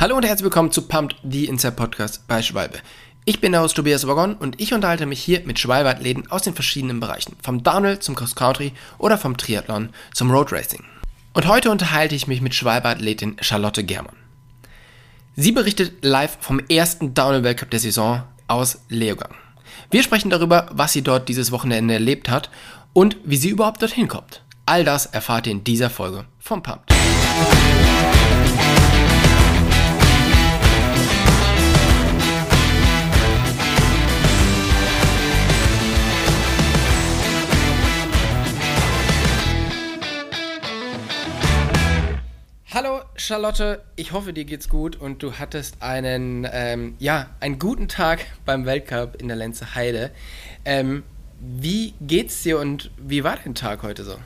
Hallo und herzlich willkommen zu Pumped, the Inside Podcast bei Schwalbe. Ich bin der Host Tobias Waggon und ich unterhalte mich hier mit Schwalbe-Athleten aus den verschiedenen Bereichen, vom Downhill zum Cross Country oder vom Triathlon zum Road Racing. Und heute unterhalte ich mich mit Schwalbe-Athletin Charlotte Germann. Sie berichtet live vom ersten Downhill-Weltcup der Saison aus Leogang. Wir sprechen darüber, was sie dort dieses Wochenende erlebt hat und wie sie überhaupt dorthin kommt. All das erfahrt ihr in dieser Folge vom Pumped. Charlotte, ich hoffe dir geht's gut und du hattest einen, ähm, ja, einen guten Tag beim Weltcup in der Lenze Heide. Ähm, wie geht's dir und wie war dein Tag heute so?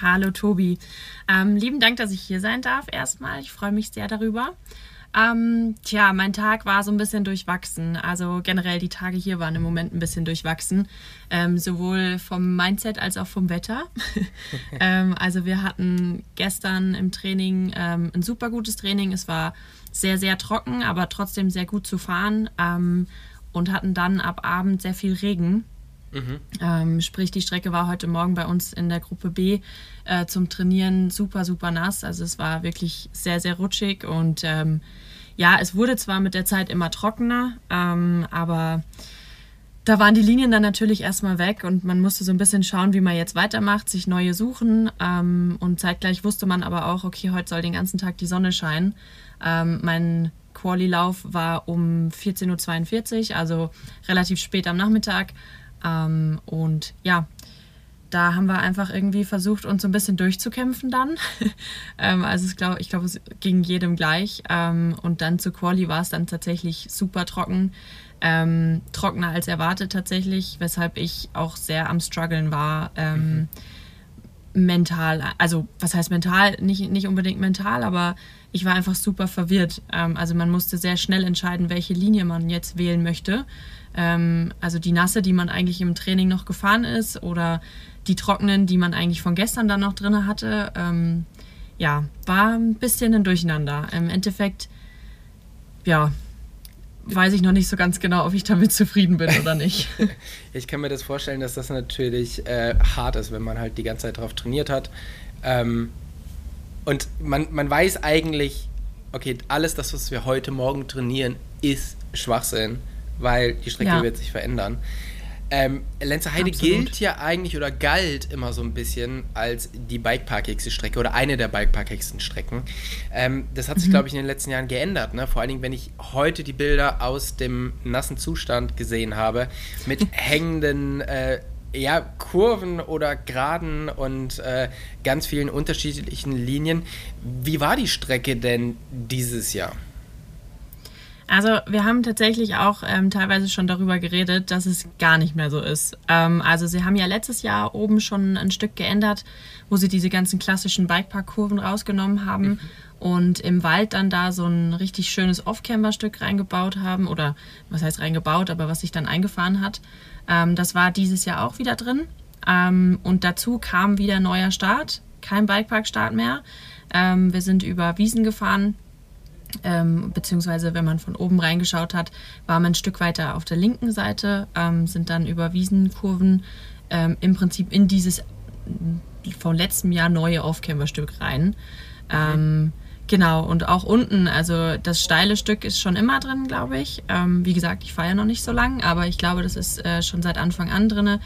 Hallo Tobi, ähm, lieben Dank, dass ich hier sein darf erstmal. Ich freue mich sehr darüber. Ähm, tja, mein Tag war so ein bisschen durchwachsen. Also generell die Tage hier waren im Moment ein bisschen durchwachsen. Ähm, sowohl vom Mindset als auch vom Wetter. ähm, also wir hatten gestern im Training ähm, ein super gutes Training. Es war sehr, sehr trocken, aber trotzdem sehr gut zu fahren. Ähm, und hatten dann ab Abend sehr viel Regen. Mhm. Ähm, sprich, die Strecke war heute Morgen bei uns in der Gruppe B äh, zum Trainieren super, super nass. Also es war wirklich sehr, sehr rutschig und ähm, ja, es wurde zwar mit der Zeit immer trockener, ähm, aber da waren die Linien dann natürlich erstmal weg und man musste so ein bisschen schauen, wie man jetzt weitermacht, sich neue suchen. Ähm, und zeitgleich wusste man aber auch, okay, heute soll den ganzen Tag die Sonne scheinen. Ähm, mein Quali-Lauf war um 14.42 Uhr, also relativ spät am Nachmittag. Ähm, und ja, da haben wir einfach irgendwie versucht, uns so ein bisschen durchzukämpfen dann. ähm, also ich glaube, ich glaub, es ging jedem gleich. Ähm, und dann zu Quali war es dann tatsächlich super trocken. Ähm, trockener als erwartet tatsächlich, weshalb ich auch sehr am struggeln war. Ähm, mhm. Mental, also was heißt mental? Nicht, nicht unbedingt mental, aber ich war einfach super verwirrt. Ähm, also man musste sehr schnell entscheiden, welche Linie man jetzt wählen möchte. Ähm, also die nasse, die man eigentlich im Training noch gefahren ist oder die trockenen, die man eigentlich von gestern dann noch drin hatte. Ähm, ja, war ein bisschen ein Durcheinander. Im Endeffekt, ja, weiß ich noch nicht so ganz genau, ob ich damit zufrieden bin oder nicht. ich kann mir das vorstellen, dass das natürlich äh, hart ist, wenn man halt die ganze Zeit drauf trainiert hat. Ähm, und man, man weiß eigentlich, okay, alles das, was wir heute Morgen trainieren, ist Schwachsinn weil die Strecke ja. wird sich verändern. Ähm, Lenzer Heide Absolut. gilt ja eigentlich oder galt immer so ein bisschen als die bikeparkigste Strecke oder eine der bikeparkigsten Strecken. Ähm, das hat sich, mhm. glaube ich, in den letzten Jahren geändert. Ne? Vor allen Dingen, wenn ich heute die Bilder aus dem nassen Zustand gesehen habe, mit hängenden äh, ja, Kurven oder Geraden und äh, ganz vielen unterschiedlichen Linien. Wie war die Strecke denn dieses Jahr? Also wir haben tatsächlich auch ähm, teilweise schon darüber geredet, dass es gar nicht mehr so ist. Ähm, also sie haben ja letztes Jahr oben schon ein Stück geändert, wo sie diese ganzen klassischen Bikepark-Kurven rausgenommen haben mhm. und im Wald dann da so ein richtig schönes Off-Camber-Stück reingebaut haben oder was heißt reingebaut, aber was sich dann eingefahren hat. Ähm, das war dieses Jahr auch wieder drin ähm, und dazu kam wieder neuer Start, kein Bikepark-Start mehr. Ähm, wir sind über Wiesen gefahren ähm, beziehungsweise wenn man von oben reingeschaut hat, war man ein Stück weiter auf der linken Seite, ähm, sind dann über Wiesenkurven ähm, im Prinzip in dieses von letztem Jahr neue Aufkämmerstück rein. Mhm. Genau, und auch unten, also das steile Stück ist schon immer drin, glaube ich. Ähm, wie gesagt, ich fahre ja noch nicht so lang, aber ich glaube, das ist äh, schon seit Anfang an drin.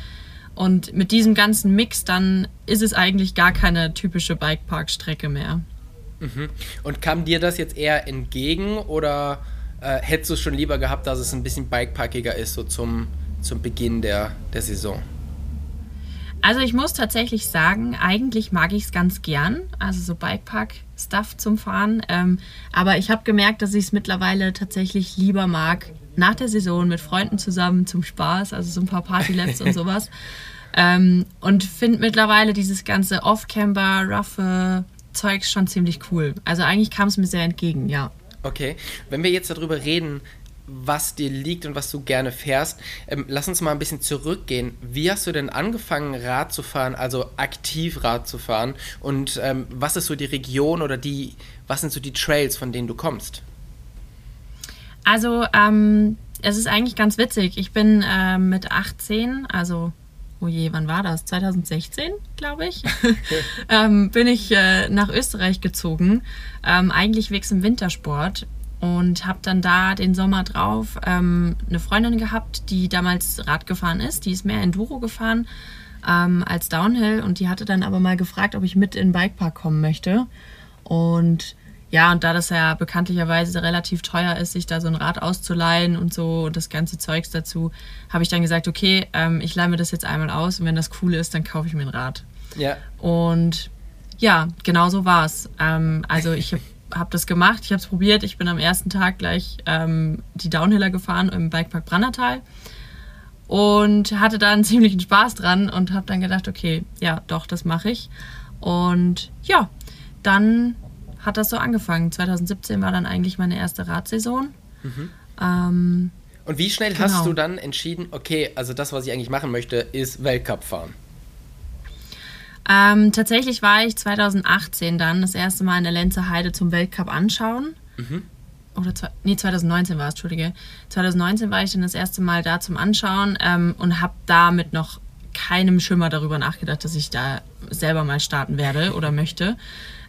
Und mit diesem ganzen Mix dann ist es eigentlich gar keine typische Bikepark-Strecke mehr. Mhm. Und kam dir das jetzt eher entgegen oder äh, hättest du es schon lieber gehabt, dass es ein bisschen bikepackiger ist, so zum, zum Beginn der, der Saison? Also ich muss tatsächlich sagen, eigentlich mag ich es ganz gern, also so Bikepark-Stuff zum Fahren. Ähm, aber ich habe gemerkt, dass ich es mittlerweile tatsächlich lieber mag, nach der Saison mit Freunden zusammen zum Spaß, also so ein paar Party-Laps und sowas. Ähm, und finde mittlerweile dieses ganze Off-Camber, roughe Zeugs schon ziemlich cool. Also eigentlich kam es mir sehr entgegen, ja. Okay, wenn wir jetzt darüber reden, was dir liegt und was du gerne fährst. Ähm, lass uns mal ein bisschen zurückgehen. Wie hast du denn angefangen, Rad zu fahren, also aktiv Rad zu fahren? Und ähm, was ist so die Region oder die, was sind so die Trails, von denen du kommst? Also, ähm, es ist eigentlich ganz witzig. Ich bin äh, mit 18, also oh je, wann war das? 2016, glaube ich, ähm, bin ich äh, nach Österreich gezogen, ähm, eigentlich wegs im Wintersport und habe dann da den Sommer drauf ähm, eine Freundin gehabt, die damals Rad gefahren ist. Die ist mehr Enduro gefahren ähm, als Downhill und die hatte dann aber mal gefragt, ob ich mit in den Bikepark kommen möchte. Und ja, und da das ja bekanntlicherweise relativ teuer ist, sich da so ein Rad auszuleihen und so und das ganze Zeugs dazu, habe ich dann gesagt, okay, ähm, ich leihe mir das jetzt einmal aus und wenn das cool ist, dann kaufe ich mir ein Rad. Ja. Und ja, genau so war es. Ähm, also ich habe hab das gemacht, ich habe es probiert. Ich bin am ersten Tag gleich ähm, die Downhiller gefahren im Bikepark Brannertal und hatte da einen ziemlichen Spaß dran und habe dann gedacht, okay, ja, doch, das mache ich. Und ja, dann hat das so angefangen. 2017 war dann eigentlich meine erste Radsaison. Mhm. Ähm, und wie schnell genau. hast du dann entschieden, okay, also das, was ich eigentlich machen möchte, ist Weltcup fahren? Ähm, tatsächlich war ich 2018 dann das erste Mal in der Lenzer Heide zum Weltcup anschauen. Mhm. Oder nee, 2019 war es, Entschuldige. 2019 war ich dann das erste Mal da zum Anschauen ähm, und habe damit noch keinem Schimmer darüber nachgedacht, dass ich da selber mal starten werde oder möchte.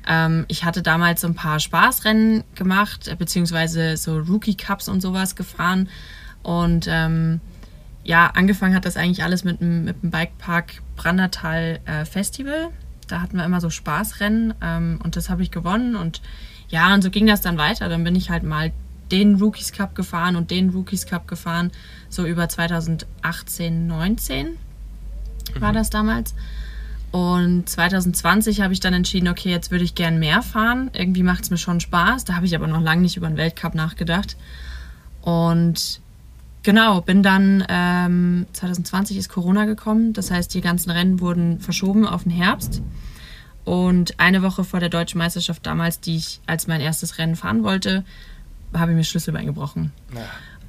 Ähm, ich hatte damals so ein paar Spaßrennen gemacht, äh, beziehungsweise so Rookie Cups und sowas gefahren. Und ähm, ja, angefangen hat das eigentlich alles mit dem, mit dem Bikepark Brandertal äh, Festival. Da hatten wir immer so Spaßrennen ähm, und das habe ich gewonnen. Und ja, und so ging das dann weiter. Dann bin ich halt mal den Rookies Cup gefahren und den Rookies Cup gefahren, so über 2018, 19 war mhm. das damals. Und 2020 habe ich dann entschieden, okay, jetzt würde ich gern mehr fahren. Irgendwie macht es mir schon Spaß. Da habe ich aber noch lange nicht über den Weltcup nachgedacht. Und genau, bin dann, ähm, 2020 ist Corona gekommen. Das heißt, die ganzen Rennen wurden verschoben auf den Herbst. Und eine Woche vor der deutschen Meisterschaft damals, die ich als mein erstes Rennen fahren wollte, habe ich mir Schlüsselbein gebrochen. Ja.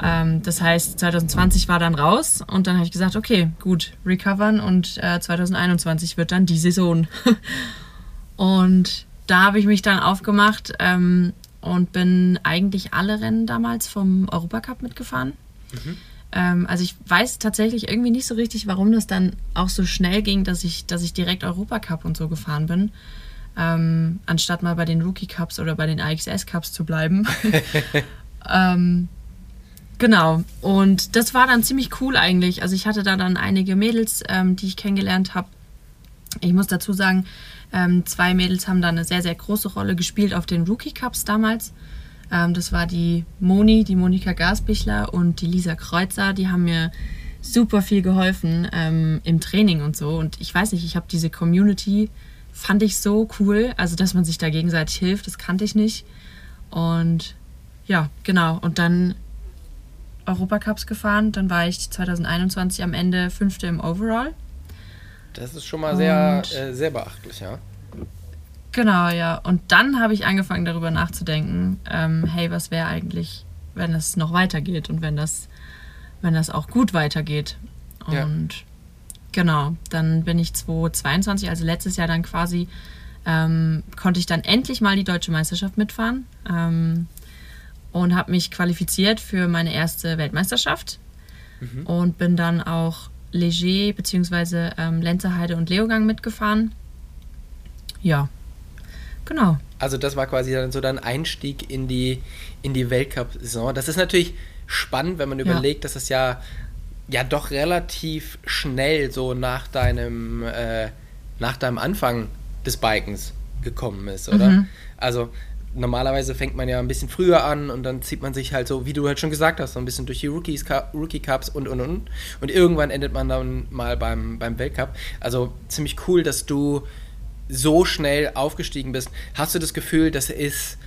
Ähm, das heißt, 2020 war dann raus und dann habe ich gesagt, okay, gut, recovern und äh, 2021 wird dann die Saison. und da habe ich mich dann aufgemacht ähm, und bin eigentlich alle Rennen damals vom Europacup mitgefahren. Mhm. Ähm, also ich weiß tatsächlich irgendwie nicht so richtig, warum das dann auch so schnell ging, dass ich, dass ich direkt Europacup und so gefahren bin. Ähm, anstatt mal bei den Rookie Cups oder bei den AXS Cups zu bleiben. ähm, Genau. Und das war dann ziemlich cool eigentlich. Also ich hatte da dann einige Mädels, ähm, die ich kennengelernt habe. Ich muss dazu sagen, ähm, zwei Mädels haben da eine sehr, sehr große Rolle gespielt auf den Rookie Cups damals. Ähm, das war die Moni, die Monika Gasbichler und die Lisa Kreuzer. Die haben mir super viel geholfen ähm, im Training und so. Und ich weiß nicht, ich habe diese Community, fand ich so cool. Also, dass man sich da gegenseitig hilft, das kannte ich nicht. Und ja, genau. Und dann Europacups gefahren. Dann war ich 2021 am Ende Fünfte im Overall. Das ist schon mal sehr, äh, sehr beachtlich, ja. Genau, ja. Und dann habe ich angefangen darüber nachzudenken, ähm, hey, was wäre eigentlich, wenn es noch weitergeht und wenn das, wenn das auch gut weitergeht. Und ja. genau, dann bin ich 2022, also letztes Jahr dann quasi, ähm, konnte ich dann endlich mal die deutsche Meisterschaft mitfahren. Ähm, und habe mich qualifiziert für meine erste Weltmeisterschaft mhm. und bin dann auch Leger bzw. Ähm, Lenzerheide und Leogang mitgefahren. Ja, genau. Also das war quasi dann so dein Einstieg in die, in die Weltcup-Saison. Das ist natürlich spannend, wenn man überlegt, ja. dass es ja, ja doch relativ schnell so nach deinem, äh, nach deinem Anfang des Bikens gekommen ist, oder? Mhm. Also normalerweise fängt man ja ein bisschen früher an und dann zieht man sich halt so, wie du halt schon gesagt hast, so ein bisschen durch die Rookies, Rookie Cups und und und. Und irgendwann endet man dann mal beim, beim Weltcup. Also ziemlich cool, dass du so schnell aufgestiegen bist. Hast du das Gefühl, das ist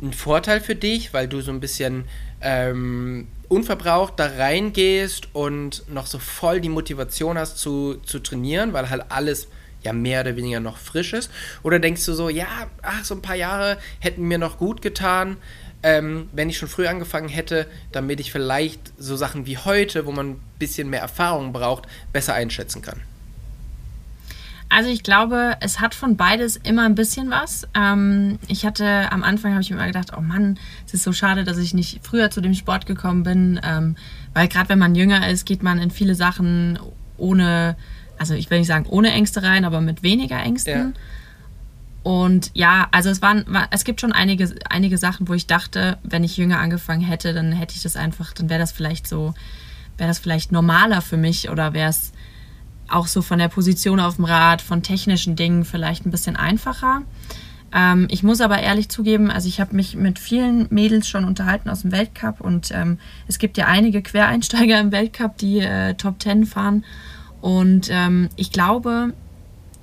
ein Vorteil für dich, weil du so ein bisschen ähm, unverbraucht da reingehst und noch so voll die Motivation hast zu, zu trainieren, weil halt alles ja mehr oder weniger noch frisch ist? Oder denkst du so, ja, ach, so ein paar Jahre hätten mir noch gut getan, ähm, wenn ich schon früh angefangen hätte, damit ich vielleicht so Sachen wie heute, wo man ein bisschen mehr Erfahrung braucht, besser einschätzen kann? Also ich glaube, es hat von beides immer ein bisschen was. Ähm, ich hatte am Anfang habe ich mir immer gedacht, oh Mann, es ist so schade, dass ich nicht früher zu dem Sport gekommen bin, ähm, weil gerade wenn man jünger ist, geht man in viele Sachen ohne, also ich will nicht sagen ohne Ängste rein, aber mit weniger Ängsten. Ja. Und ja, also es waren, es gibt schon einige, einige Sachen, wo ich dachte, wenn ich jünger angefangen hätte, dann hätte ich das einfach, dann wäre das vielleicht so, wäre das vielleicht normaler für mich oder wäre es auch so von der Position auf dem Rad, von technischen Dingen vielleicht ein bisschen einfacher. Ähm, ich muss aber ehrlich zugeben, also ich habe mich mit vielen Mädels schon unterhalten aus dem Weltcup und ähm, es gibt ja einige Quereinsteiger im Weltcup, die äh, Top Ten fahren. Und ähm, ich glaube,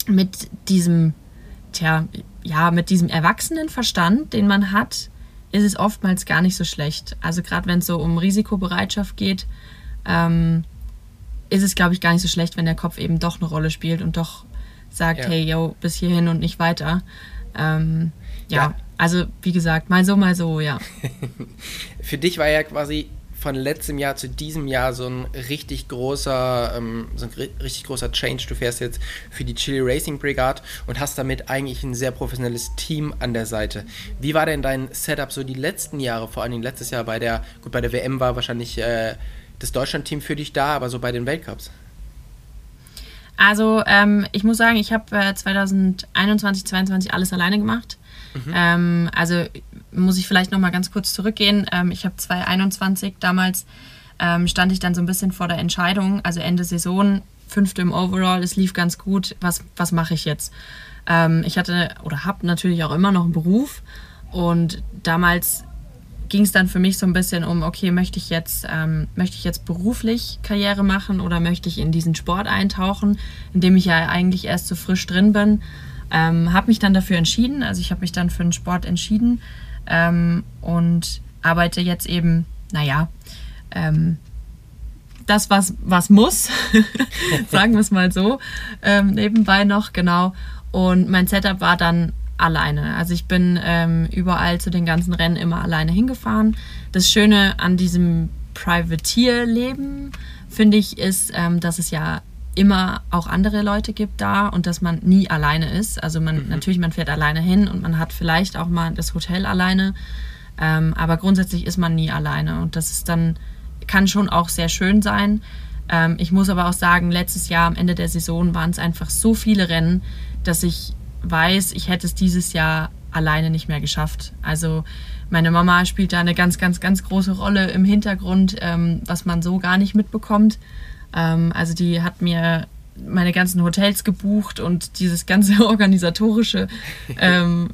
mit diesem, tja, ja, mit diesem Erwachsenenverstand, den man hat, ist es oftmals gar nicht so schlecht. Also gerade wenn es so um Risikobereitschaft geht, ähm, ist es, glaube ich, gar nicht so schlecht, wenn der Kopf eben doch eine Rolle spielt und doch sagt, ja. hey, yo, bis hierhin und nicht weiter. Ähm, ja, ja, also wie gesagt, mal so, mal so, ja. Für dich war ja quasi von letztem Jahr zu diesem Jahr so ein richtig großer, ähm, so ein richtig großer Change. Du fährst jetzt für die Chili Racing Brigade und hast damit eigentlich ein sehr professionelles Team an der Seite. Wie war denn dein Setup so die letzten Jahre, vor allem letztes Jahr bei der, gut, bei der WM war wahrscheinlich äh, das Deutschland-Team für dich da, aber so bei den Weltcups? Also ähm, ich muss sagen, ich habe äh, 2021, 2022 alles alleine gemacht. Mhm. Ähm, also muss ich vielleicht noch mal ganz kurz zurückgehen. Ähm, ich habe 2021 damals ähm, stand ich dann so ein bisschen vor der Entscheidung, also Ende Saison, fünfte im Overall, es lief ganz gut. Was was mache ich jetzt? Ähm, ich hatte oder habe natürlich auch immer noch einen Beruf und damals ging es dann für mich so ein bisschen um, okay, möchte ich jetzt, ähm, möchte ich jetzt beruflich Karriere machen oder möchte ich in diesen Sport eintauchen, in dem ich ja eigentlich erst so frisch drin bin. Ähm, habe mich dann dafür entschieden, also ich habe mich dann für den Sport entschieden ähm, und arbeite jetzt eben, naja, ähm, das, was, was muss, sagen wir es mal so, ähm, nebenbei noch, genau. Und mein Setup war dann alleine. Also ich bin ähm, überall zu den ganzen Rennen immer alleine hingefahren. Das Schöne an diesem Privateer-Leben, finde ich, ist, ähm, dass es ja immer auch andere Leute gibt da und dass man nie alleine ist. Also man mhm. natürlich, man fährt alleine hin und man hat vielleicht auch mal das Hotel alleine, ähm, aber grundsätzlich ist man nie alleine und das ist dann kann schon auch sehr schön sein. Ähm, ich muss aber auch sagen, letztes Jahr am Ende der Saison waren es einfach so viele Rennen, dass ich weiß, ich hätte es dieses Jahr alleine nicht mehr geschafft. Also meine Mama spielt da eine ganz, ganz, ganz große Rolle im Hintergrund, ähm, was man so gar nicht mitbekommt. Ähm, also die hat mir meine ganzen Hotels gebucht und dieses ganze organisatorische. Ähm,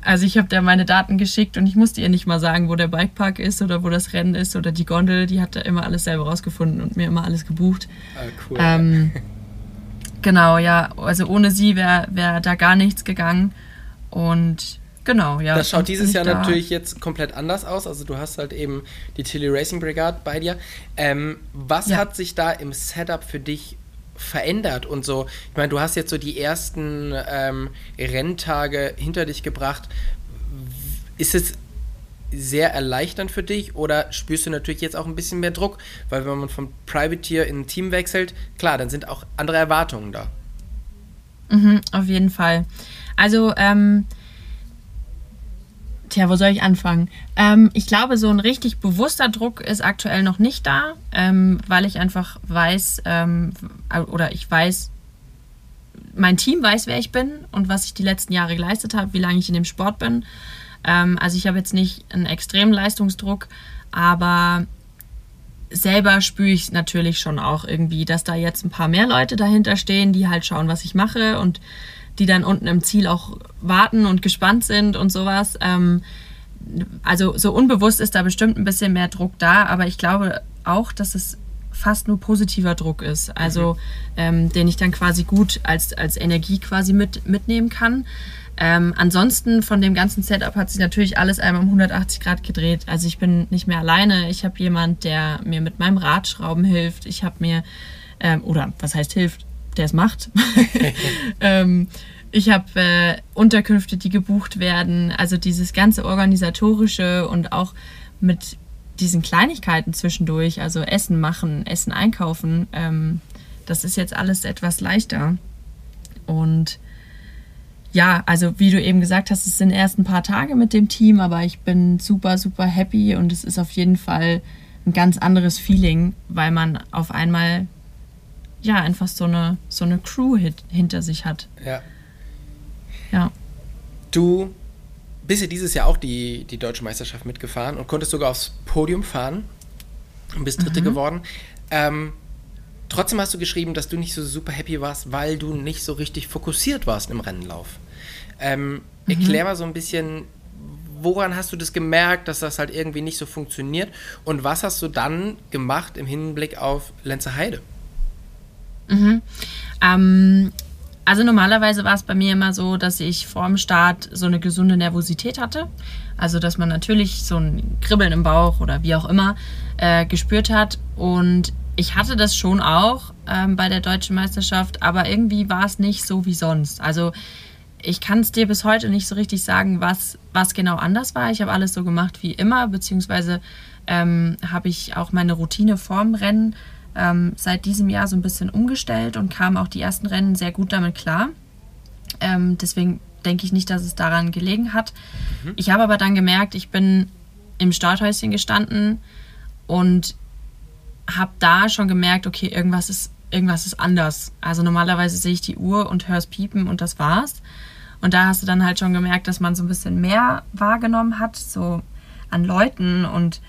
also ich habe da meine Daten geschickt und ich musste ihr nicht mal sagen, wo der Bikepark ist oder wo das Rennen ist oder die Gondel. Die hat da immer alles selber rausgefunden und mir immer alles gebucht. Ah, cool. Ähm, Genau, ja. Also ohne sie wäre wär da gar nichts gegangen. Und genau, ja. Das schaut dieses Jahr da. natürlich jetzt komplett anders aus. Also du hast halt eben die Tilly Racing Brigade bei dir. Ähm, was ja. hat sich da im Setup für dich verändert und so? Ich meine, du hast jetzt so die ersten ähm, Renntage hinter dich gebracht. Ist es sehr erleichternd für dich oder spürst du natürlich jetzt auch ein bisschen mehr Druck? Weil wenn man vom Privateer in ein Team wechselt, klar, dann sind auch andere Erwartungen da. Mhm, auf jeden Fall. Also, ähm, tja, wo soll ich anfangen? Ähm, ich glaube, so ein richtig bewusster Druck ist aktuell noch nicht da, ähm, weil ich einfach weiß, ähm, oder ich weiß, mein Team weiß, wer ich bin und was ich die letzten Jahre geleistet habe, wie lange ich in dem Sport bin. Ähm, also ich habe jetzt nicht einen extremen Leistungsdruck, aber selber spüre ich natürlich schon auch irgendwie, dass da jetzt ein paar mehr Leute dahinter stehen, die halt schauen, was ich mache und die dann unten im Ziel auch warten und gespannt sind und sowas. Ähm, also so unbewusst ist da bestimmt ein bisschen mehr Druck da, aber ich glaube auch, dass es fast nur positiver Druck ist, also mhm. ähm, den ich dann quasi gut als, als Energie quasi mit, mitnehmen kann. Ähm, ansonsten von dem ganzen Setup hat sich natürlich alles einmal um 180 Grad gedreht. Also ich bin nicht mehr alleine. Ich habe jemand, der mir mit meinem Radschrauben hilft. Ich habe mir, ähm, oder was heißt hilft, der es macht. ähm, ich habe äh, Unterkünfte, die gebucht werden. Also dieses ganze organisatorische und auch mit diesen Kleinigkeiten zwischendurch, also Essen machen, Essen einkaufen, ähm, das ist jetzt alles etwas leichter. Und ja, also wie du eben gesagt hast, es sind erst ein paar Tage mit dem Team, aber ich bin super, super happy und es ist auf jeden Fall ein ganz anderes Feeling, weil man auf einmal ja einfach so eine, so eine Crew hinter sich hat. Ja. Ja. Du bist ja dieses Jahr auch die, die deutsche Meisterschaft mitgefahren und konntest sogar aufs Podium fahren und bist Dritte mhm. geworden. Ähm, trotzdem hast du geschrieben, dass du nicht so super happy warst, weil du nicht so richtig fokussiert warst im Rennenlauf. Ähm, mhm. Erklär mal so ein bisschen, woran hast du das gemerkt, dass das halt irgendwie nicht so funktioniert und was hast du dann gemacht im Hinblick auf Lenzerheide? Mhm. Ähm, also normalerweise war es bei mir immer so, dass ich vor dem Start so eine gesunde Nervosität hatte. Also dass man natürlich so ein Kribbeln im Bauch oder wie auch immer äh, gespürt hat. Und ich hatte das schon auch ähm, bei der deutschen Meisterschaft, aber irgendwie war es nicht so wie sonst. Also ich kann es dir bis heute nicht so richtig sagen, was, was genau anders war. Ich habe alles so gemacht wie immer, beziehungsweise ähm, habe ich auch meine Routine vorm Rennen ähm, seit diesem Jahr so ein bisschen umgestellt und kam auch die ersten Rennen sehr gut damit klar. Ähm, deswegen denke ich nicht, dass es daran gelegen hat. Mhm. Ich habe aber dann gemerkt, ich bin im Starthäuschen gestanden und habe da schon gemerkt, okay, irgendwas ist, irgendwas ist anders. Also normalerweise sehe ich die Uhr und höre es piepen und das war's. Und da hast du dann halt schon gemerkt, dass man so ein bisschen mehr wahrgenommen hat, so an Leuten und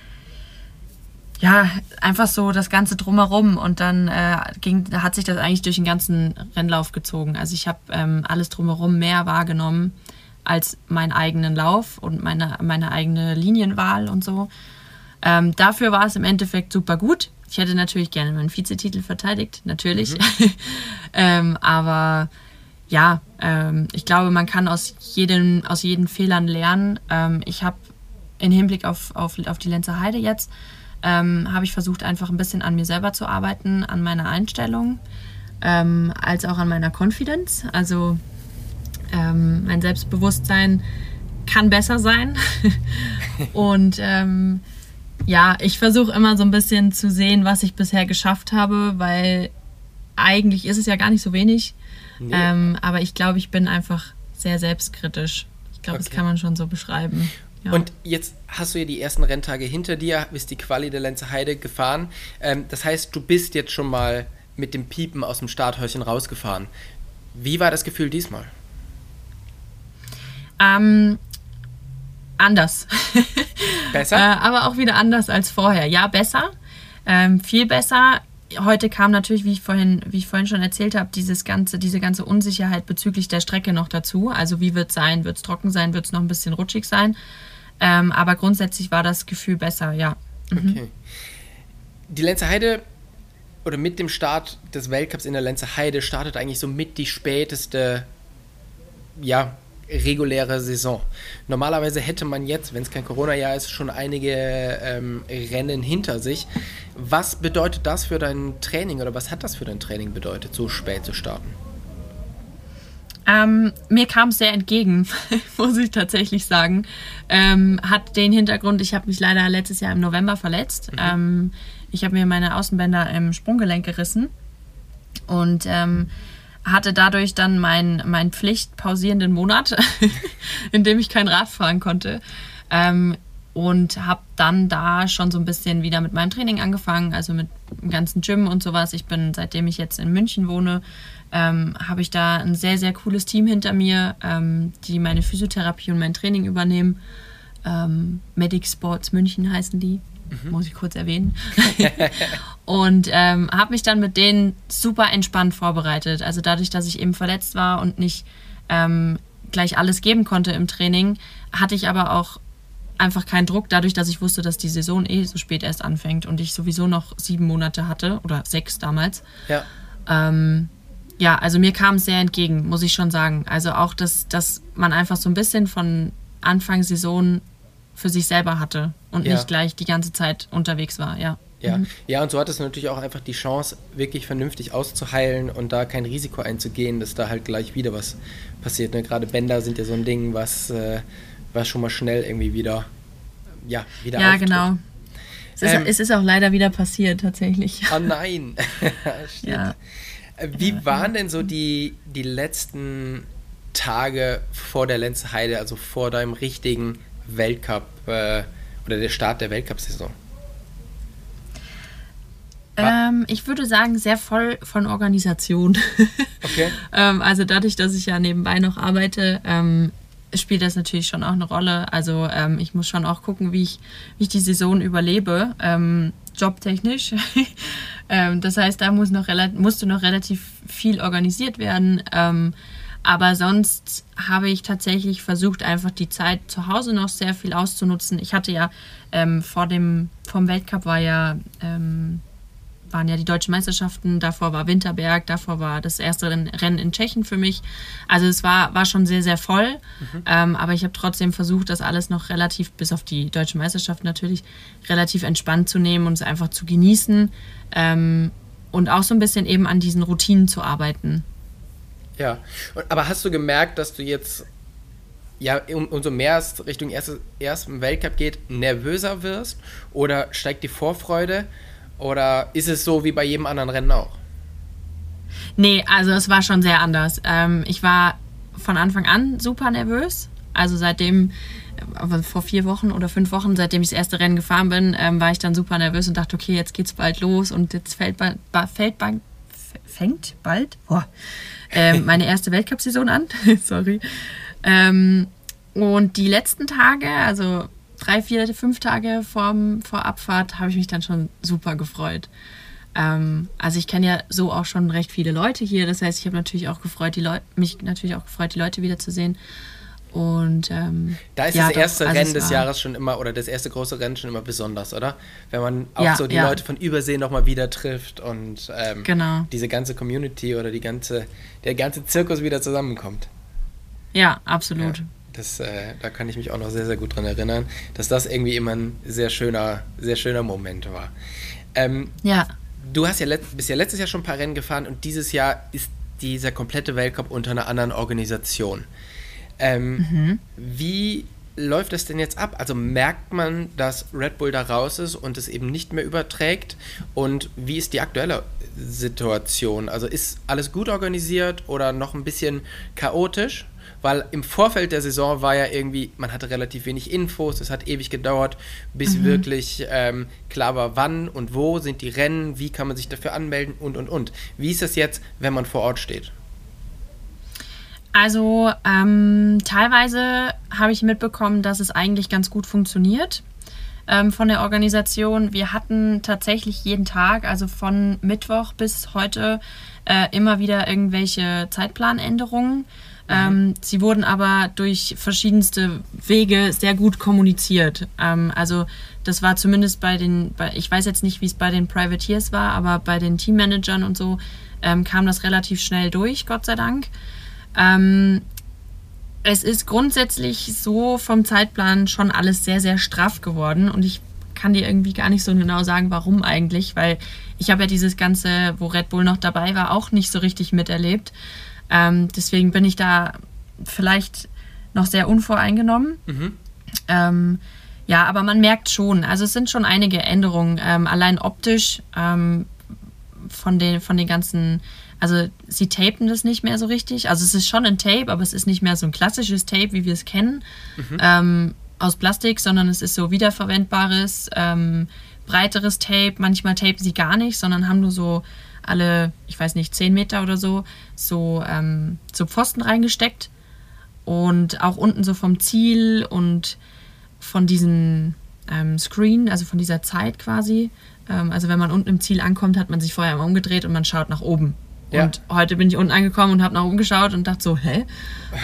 ja, einfach so das Ganze drumherum und dann äh, ging, hat sich das eigentlich durch den ganzen Rennlauf gezogen. Also ich habe ähm, alles drumherum mehr wahrgenommen als meinen eigenen Lauf und meine, meine eigene Linienwahl und so. Ähm, dafür war es im Endeffekt super gut. Ich hätte natürlich gerne meinen Vizetitel verteidigt, natürlich. Mhm. ähm, aber ja, ähm, ich glaube, man kann aus jedem, aus jeden Fehlern lernen. Ähm, ich habe im Hinblick auf, auf, auf die Lenzer Heide jetzt ähm, habe ich versucht, einfach ein bisschen an mir selber zu arbeiten, an meiner Einstellung, ähm, als auch an meiner Confidence. Also ähm, mein Selbstbewusstsein kann besser sein. Und ähm, ja, ich versuche immer so ein bisschen zu sehen, was ich bisher geschafft habe, weil eigentlich ist es ja gar nicht so wenig. Nee. Ähm, aber ich glaube, ich bin einfach sehr selbstkritisch. Ich glaube, okay. das kann man schon so beschreiben. Und jetzt hast du ja die ersten Renntage hinter dir, bist die Quali der Lenzer Heide gefahren. Ähm, das heißt, du bist jetzt schon mal mit dem Piepen aus dem Starthäuschen rausgefahren. Wie war das Gefühl diesmal? Ähm, anders. Besser? äh, aber auch wieder anders als vorher. Ja, besser. Ähm, viel besser. Heute kam natürlich, wie ich vorhin, wie ich vorhin schon erzählt habe, dieses ganze, diese ganze Unsicherheit bezüglich der Strecke noch dazu. Also wie wird es sein? Wird es trocken sein? Wird es noch ein bisschen rutschig sein? Ähm, aber grundsätzlich war das Gefühl besser, ja. Mhm. Okay. Die Lenzer Heide oder mit dem Start des Weltcups in der Lenzer Heide startet eigentlich so mit die späteste, ja, reguläre Saison. Normalerweise hätte man jetzt, wenn es kein Corona-Jahr ist, schon einige ähm, Rennen hinter sich. Was bedeutet das für dein Training oder was hat das für dein Training bedeutet, so spät zu starten? Ähm, mir kam es sehr entgegen, muss ich tatsächlich sagen. Ähm, hat den Hintergrund, ich habe mich leider letztes Jahr im November verletzt. Mhm. Ähm, ich habe mir meine Außenbänder im Sprunggelenk gerissen und ähm, hatte dadurch dann meinen mein pflichtpausierenden Monat, in dem ich kein Rad fahren konnte. Ähm, und habe dann da schon so ein bisschen wieder mit meinem Training angefangen, also mit dem ganzen Gym und sowas. Ich bin, seitdem ich jetzt in München wohne, ähm, habe ich da ein sehr, sehr cooles Team hinter mir, ähm, die meine Physiotherapie und mein Training übernehmen. Ähm, Medic Sports München heißen die, mhm. muss ich kurz erwähnen. und ähm, habe mich dann mit denen super entspannt vorbereitet. Also dadurch, dass ich eben verletzt war und nicht ähm, gleich alles geben konnte im Training, hatte ich aber auch einfach keinen Druck, dadurch, dass ich wusste, dass die Saison eh so spät erst anfängt und ich sowieso noch sieben Monate hatte oder sechs damals. Ja. Ähm, ja, also mir kam es sehr entgegen, muss ich schon sagen. Also auch, dass, dass man einfach so ein bisschen von Anfang Saison für sich selber hatte und ja. nicht gleich die ganze Zeit unterwegs war, ja. Ja. Mhm. ja, und so hat es natürlich auch einfach die Chance, wirklich vernünftig auszuheilen und da kein Risiko einzugehen, dass da halt gleich wieder was passiert. Ne? Gerade Bänder sind ja so ein Ding, was, äh, was schon mal schnell irgendwie wieder, ja, wieder Ja, auftritt. genau. Es ist, ähm, es ist, auch leider wieder passiert, tatsächlich. Oh nein. ja. Äh, wie waren denn so die, die letzten Tage vor der Lenzheide, also vor deinem richtigen Weltcup äh, oder der Start der Weltcup-Saison? Ähm, ich würde sagen, sehr voll von Organisation. Okay. ähm, also dadurch, dass ich ja nebenbei noch arbeite, ähm, spielt das natürlich schon auch eine Rolle. Also ähm, ich muss schon auch gucken, wie ich, wie ich die Saison überlebe, ähm, jobtechnisch. Ähm, das heißt, da muss noch musste noch relativ viel organisiert werden. aber sonst habe ich tatsächlich versucht, einfach die Zeit zu Hause noch sehr viel auszunutzen. Ich hatte ja vor dem vom Weltcup war ja waren ja die deutschen Meisterschaften, davor war Winterberg, davor war das erste Rennen in Tschechien für mich. Also es war, war schon sehr, sehr voll. Mhm. Ähm, aber ich habe trotzdem versucht, das alles noch relativ, bis auf die deutsche Meisterschaft natürlich, relativ entspannt zu nehmen und es einfach zu genießen. Ähm, und auch so ein bisschen eben an diesen Routinen zu arbeiten. Ja, aber hast du gemerkt, dass du jetzt ja, umso mehr es Richtung erste, ersten Weltcup geht, nervöser wirst? Oder steigt die Vorfreude? Oder ist es so wie bei jedem anderen Rennen auch? Nee, also es war schon sehr anders. Ähm, ich war von Anfang an super nervös. Also seitdem, äh, vor vier Wochen oder fünf Wochen, seitdem ich das erste Rennen gefahren bin, ähm, war ich dann super nervös und dachte, okay, jetzt geht's bald los und jetzt fällt bald, fällt bald, fängt bald boah, ähm, meine erste Weltcup-Saison an. Sorry. Ähm, und die letzten Tage, also drei, vier, fünf Tage vorm, vor Abfahrt habe ich mich dann schon super gefreut. Ähm, also ich kenne ja so auch schon recht viele Leute hier. Das heißt, ich habe natürlich auch gefreut, die Leute, mich natürlich auch gefreut, die Leute wiederzusehen. Und ähm, da ist ja, das erste doch, also Rennen des Jahres schon immer oder das erste große Rennen schon immer besonders, oder? Wenn man auch ja, so die ja. Leute von Übersee nochmal wieder trifft und ähm, genau. diese ganze Community oder die ganze, der ganze Zirkus wieder zusammenkommt. Ja, absolut. Das, äh, da kann ich mich auch noch sehr, sehr gut dran erinnern, dass das irgendwie immer ein sehr schöner, sehr schöner Moment war. Ähm, ja. Du hast ja bist ja letztes Jahr schon ein paar Rennen gefahren und dieses Jahr ist dieser komplette Weltcup unter einer anderen Organisation. Ähm, mhm. Wie läuft das denn jetzt ab? Also merkt man, dass Red Bull da raus ist und es eben nicht mehr überträgt? Und wie ist die aktuelle Situation? Also ist alles gut organisiert oder noch ein bisschen chaotisch? Weil im Vorfeld der Saison war ja irgendwie, man hatte relativ wenig Infos, es hat ewig gedauert, bis mhm. wirklich ähm, klar war, wann und wo sind die Rennen, wie kann man sich dafür anmelden und und und. Wie ist das jetzt, wenn man vor Ort steht? Also ähm, teilweise habe ich mitbekommen, dass es eigentlich ganz gut funktioniert ähm, von der Organisation. Wir hatten tatsächlich jeden Tag, also von Mittwoch bis heute, äh, immer wieder irgendwelche Zeitplanänderungen. Ähm, sie wurden aber durch verschiedenste Wege sehr gut kommuniziert. Ähm, also das war zumindest bei den, bei, ich weiß jetzt nicht, wie es bei den Privateers war, aber bei den Teammanagern und so ähm, kam das relativ schnell durch, Gott sei Dank. Ähm, es ist grundsätzlich so vom Zeitplan schon alles sehr, sehr straff geworden und ich kann dir irgendwie gar nicht so genau sagen, warum eigentlich, weil ich habe ja dieses Ganze, wo Red Bull noch dabei war, auch nicht so richtig miterlebt. Ähm, deswegen bin ich da vielleicht noch sehr unvoreingenommen. Mhm. Ähm, ja, aber man merkt schon, also es sind schon einige Änderungen, ähm, allein optisch ähm, von, den, von den ganzen, also sie tapen das nicht mehr so richtig. Also es ist schon ein Tape, aber es ist nicht mehr so ein klassisches Tape, wie wir es kennen, mhm. ähm, aus Plastik, sondern es ist so wiederverwendbares, ähm, breiteres Tape. Manchmal tapen sie gar nicht, sondern haben nur so alle, ich weiß nicht, 10 Meter oder so, so, ähm, so Pfosten reingesteckt. Und auch unten so vom Ziel und von diesem ähm, Screen, also von dieser Zeit quasi. Ähm, also wenn man unten im Ziel ankommt, hat man sich vorher immer umgedreht und man schaut nach oben. Ja. Und heute bin ich unten angekommen und habe nach oben geschaut und dachte so, hä?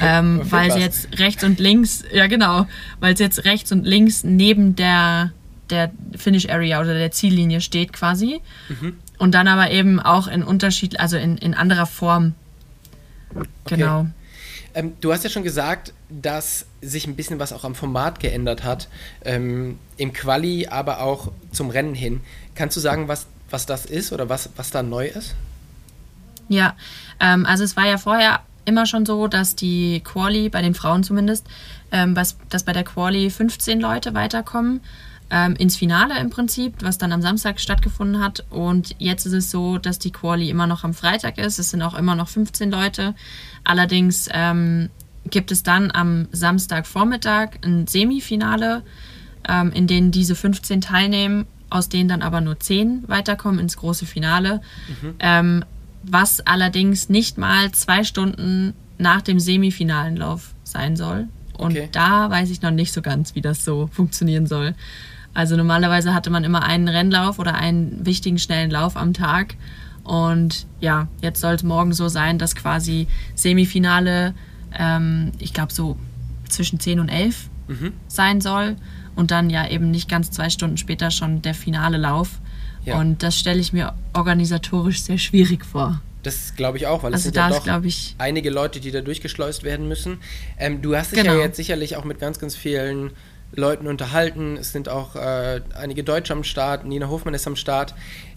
Ähm, weil sie jetzt rechts und links, ja genau, weil es jetzt rechts und links neben der, der Finish Area oder der Ziellinie steht quasi. Mhm. Und dann aber eben auch in Unterschied, also in, in anderer Form. Genau. Ähm, du hast ja schon gesagt, dass sich ein bisschen was auch am Format geändert hat, ähm, im Quali, aber auch zum Rennen hin. Kannst du sagen, was, was das ist oder was, was da neu ist? Ja, ähm, also es war ja vorher immer schon so, dass die Quali, bei den Frauen zumindest, ähm, was, dass bei der Quali 15 Leute weiterkommen ähm, ins Finale im Prinzip, was dann am Samstag stattgefunden hat. Und jetzt ist es so, dass die Quali immer noch am Freitag ist. Es sind auch immer noch 15 Leute. Allerdings ähm, gibt es dann am Samstagvormittag ein Semifinale, ähm, in dem diese 15 teilnehmen, aus denen dann aber nur 10 weiterkommen ins große Finale. Mhm. Ähm, was allerdings nicht mal zwei Stunden nach dem semifinalen Lauf sein soll. Und okay. da weiß ich noch nicht so ganz, wie das so funktionieren soll. Also normalerweise hatte man immer einen Rennlauf oder einen wichtigen schnellen Lauf am Tag. Und ja, jetzt soll es morgen so sein, dass quasi Semifinale, ähm, ich glaube so zwischen 10 und 11 mhm. sein soll. Und dann ja eben nicht ganz zwei Stunden später schon der finale Lauf. Ja. Und das stelle ich mir organisatorisch sehr schwierig vor. Das glaube ich auch, weil also es sind ja doch ich, einige Leute, die da durchgeschleust werden müssen. Ähm, du hast dich genau. ja jetzt sicherlich auch mit ganz, ganz vielen Leuten unterhalten. Es sind auch äh, einige Deutsche am Start. Nina Hofmann ist am Start,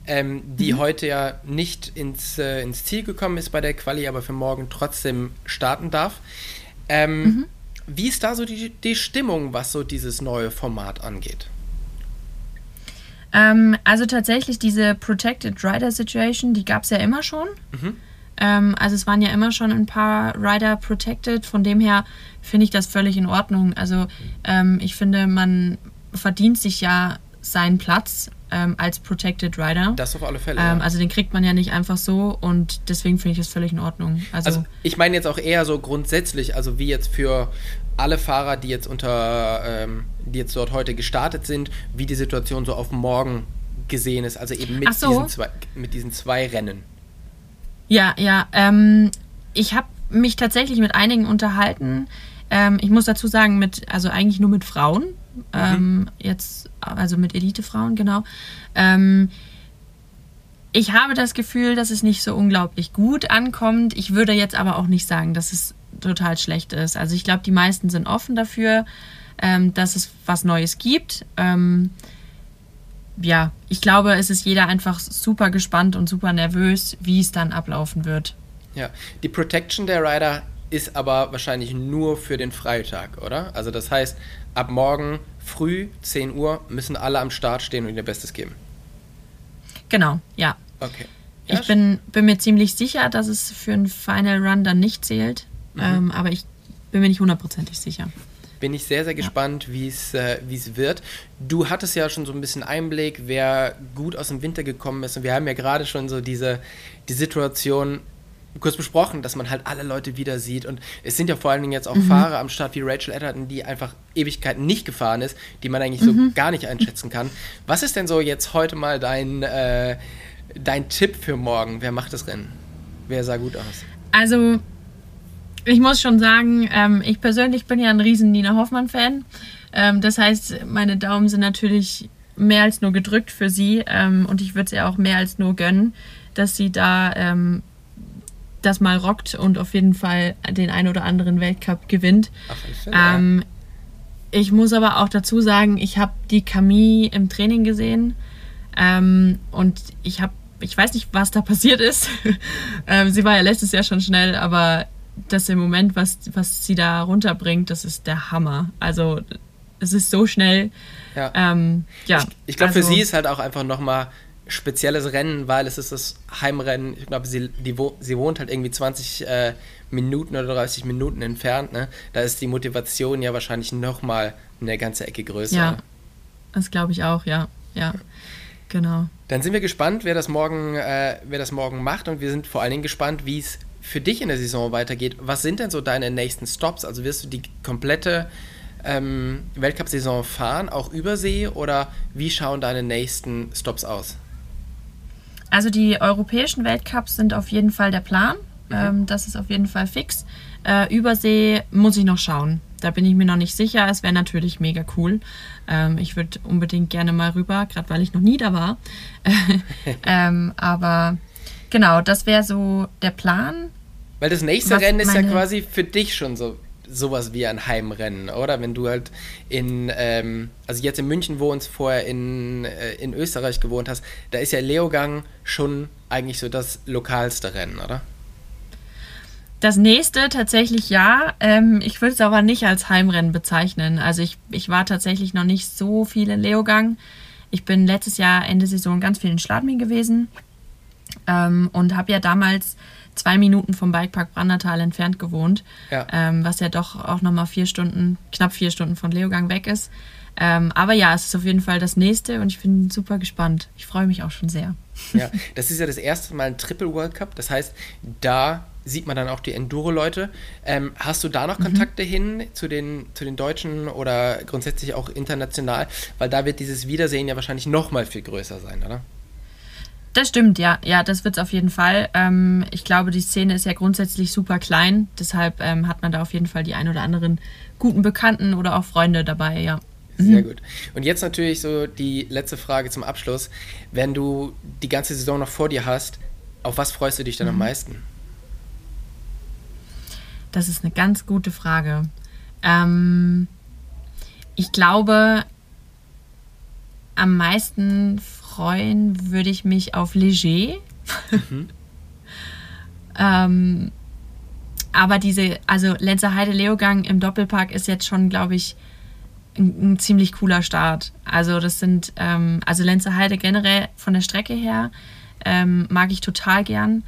ähm, die mhm. heute ja nicht ins, äh, ins Ziel gekommen ist bei der Quali, aber für morgen trotzdem starten darf. Ähm, mhm. Wie ist da so die, die Stimmung, was so dieses neue Format angeht? Ähm, also tatsächlich diese Protected Rider Situation, die gab es ja immer schon. Mhm. Ähm, also es waren ja immer schon ein paar Rider protected. Von dem her finde ich das völlig in Ordnung. Also ähm, ich finde, man verdient sich ja seinen Platz ähm, als Protected Rider. Das auf alle Fälle. Ähm, ja. Also den kriegt man ja nicht einfach so und deswegen finde ich das völlig in Ordnung. Also, also ich meine jetzt auch eher so grundsätzlich, also wie jetzt für alle Fahrer, die jetzt unter, ähm, die jetzt dort heute gestartet sind, wie die Situation so auf morgen gesehen ist, also eben mit, so. diesen, zwei, mit diesen zwei Rennen. Ja, ja. Ähm, ich habe mich tatsächlich mit einigen unterhalten. Ähm, ich muss dazu sagen, mit, also eigentlich nur mit Frauen. Mhm. Ähm, jetzt, also mit Elite-Frauen, genau. Ähm, ich habe das Gefühl, dass es nicht so unglaublich gut ankommt. Ich würde jetzt aber auch nicht sagen, dass es total schlecht ist. Also ich glaube, die meisten sind offen dafür, ähm, dass es was Neues gibt. Ja, ich glaube, es ist jeder einfach super gespannt und super nervös, wie es dann ablaufen wird. Ja, die Protection der Rider ist aber wahrscheinlich nur für den Freitag, oder? Also das heißt, ab morgen früh, 10 Uhr, müssen alle am Start stehen und ihr Bestes geben. Genau, ja. Okay. Ja, ich bin, bin mir ziemlich sicher, dass es für einen Final Run dann nicht zählt. Mhm. Ähm, aber ich bin mir nicht hundertprozentig sicher. Bin ich sehr, sehr gespannt, ja. wie äh, es wird. Du hattest ja schon so ein bisschen Einblick, wer gut aus dem Winter gekommen ist. Und wir haben ja gerade schon so diese die Situation kurz besprochen, dass man halt alle Leute wieder sieht. Und es sind ja vor allen Dingen jetzt auch mhm. Fahrer am Start wie Rachel Edgerton, die einfach Ewigkeiten nicht gefahren ist, die man eigentlich mhm. so gar nicht einschätzen kann. Was ist denn so jetzt heute mal dein, äh, dein Tipp für morgen? Wer macht das Rennen? Wer sah gut aus? Also ich muss schon sagen, ähm, ich persönlich bin ja ein riesen Nina Hoffmann-Fan. Ähm, das heißt, meine Daumen sind natürlich mehr als nur gedrückt für sie ähm, und ich würde es ihr auch mehr als nur gönnen, dass sie da ähm, das mal rockt und auf jeden Fall den ein oder anderen Weltcup gewinnt. Ach, ähm, ich muss aber auch dazu sagen, ich habe die Camille im Training gesehen ähm, und ich habe ich weiß nicht, was da passiert ist. sie war ja letztes Jahr schon schnell, aber das im Moment, was, was sie da runterbringt, das ist der Hammer. Also es ist so schnell. Ja. Ähm, ja ich, ich glaube, also, für sie ist halt auch einfach nochmal spezielles Rennen, weil es ist das Heimrennen. Ich glaube, sie, sie wohnt halt irgendwie 20 äh, Minuten oder 30 Minuten entfernt. Ne? Da ist die Motivation ja wahrscheinlich nochmal eine ganze Ecke größer. Ja, das glaube ich auch, ja. Ja, genau. Dann sind wir gespannt, wer das morgen, äh, wer das morgen macht und wir sind vor allen Dingen gespannt, wie es für dich in der Saison weitergeht. Was sind denn so deine nächsten Stops? Also wirst du die komplette ähm, Weltcup-Saison fahren, auch übersee, oder wie schauen deine nächsten Stops aus? Also die europäischen Weltcups sind auf jeden Fall der Plan. Mhm. Ähm, das ist auf jeden Fall fix. Äh, Übersee muss ich noch schauen. Da bin ich mir noch nicht sicher. Es wäre natürlich mega cool. Ähm, ich würde unbedingt gerne mal rüber, gerade weil ich noch nie da war. ähm, aber Genau, das wäre so der Plan. Weil das nächste Was Rennen ist ja quasi für dich schon so sowas wie ein Heimrennen, oder? Wenn du halt in, ähm, also jetzt in München wohnst, vorher in, äh, in Österreich gewohnt hast, da ist ja Leogang schon eigentlich so das lokalste Rennen, oder? Das nächste tatsächlich ja. Ähm, ich würde es aber nicht als Heimrennen bezeichnen. Also ich, ich war tatsächlich noch nicht so viel in Leogang. Ich bin letztes Jahr Ende Saison ganz viel in Schladming gewesen ähm, und habe ja damals zwei Minuten vom Bikepark Brandertal entfernt gewohnt, ja. Ähm, was ja doch auch nochmal vier Stunden, knapp vier Stunden von Leogang weg ist. Ähm, aber ja, es ist auf jeden Fall das nächste und ich bin super gespannt. Ich freue mich auch schon sehr. Ja, das ist ja das erste Mal ein Triple World Cup. Das heißt, da sieht man dann auch die Enduro-Leute. Ähm, hast du da noch mhm. Kontakte hin zu den, zu den Deutschen oder grundsätzlich auch international? Weil da wird dieses Wiedersehen ja wahrscheinlich noch mal viel größer sein, oder? Das stimmt, ja. Ja, das wird es auf jeden Fall. Ähm, ich glaube, die Szene ist ja grundsätzlich super klein. Deshalb ähm, hat man da auf jeden Fall die ein oder anderen guten Bekannten oder auch Freunde dabei, ja. Sehr mhm. gut. Und jetzt natürlich so die letzte Frage zum Abschluss. Wenn du die ganze Saison noch vor dir hast, auf was freust du dich dann mhm. am meisten? Das ist eine ganz gute Frage. Ähm, ich glaube, am meisten freuen würde ich mich auf Leger. Mhm. ähm, aber diese, also Lenzer Heide Leogang im Doppelpark ist jetzt schon, glaube ich, ein, ein, ziemlich cooler Start. Also das sind, ähm, also Lenzer Heide generell von der Strecke her ähm, mag ich total gern.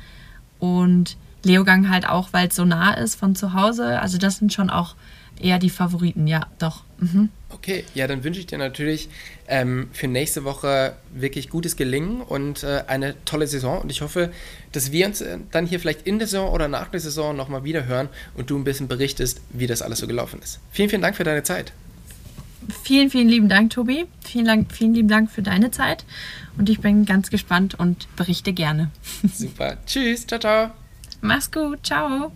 Und Leogang halt auch, weil es so nah ist von zu Hause. Also das sind schon auch eher die Favoriten, ja, doch. Mhm. Okay, ja, dann wünsche ich dir natürlich ähm, für nächste Woche wirklich gutes Gelingen und äh, eine tolle Saison. Und ich hoffe, dass wir uns äh, dann hier vielleicht in der Saison oder nach der Saison nochmal wieder hören und du ein bisschen berichtest, wie das alles so gelaufen ist. Vielen, vielen Dank für deine Zeit. Vielen, vielen lieben Dank, Tobi. Vielen, Dank, vielen lieben Dank für deine Zeit. Und ich bin ganz gespannt und berichte gerne. Super. Tschüss. Ciao, ciao. Mach's gut. Ciao.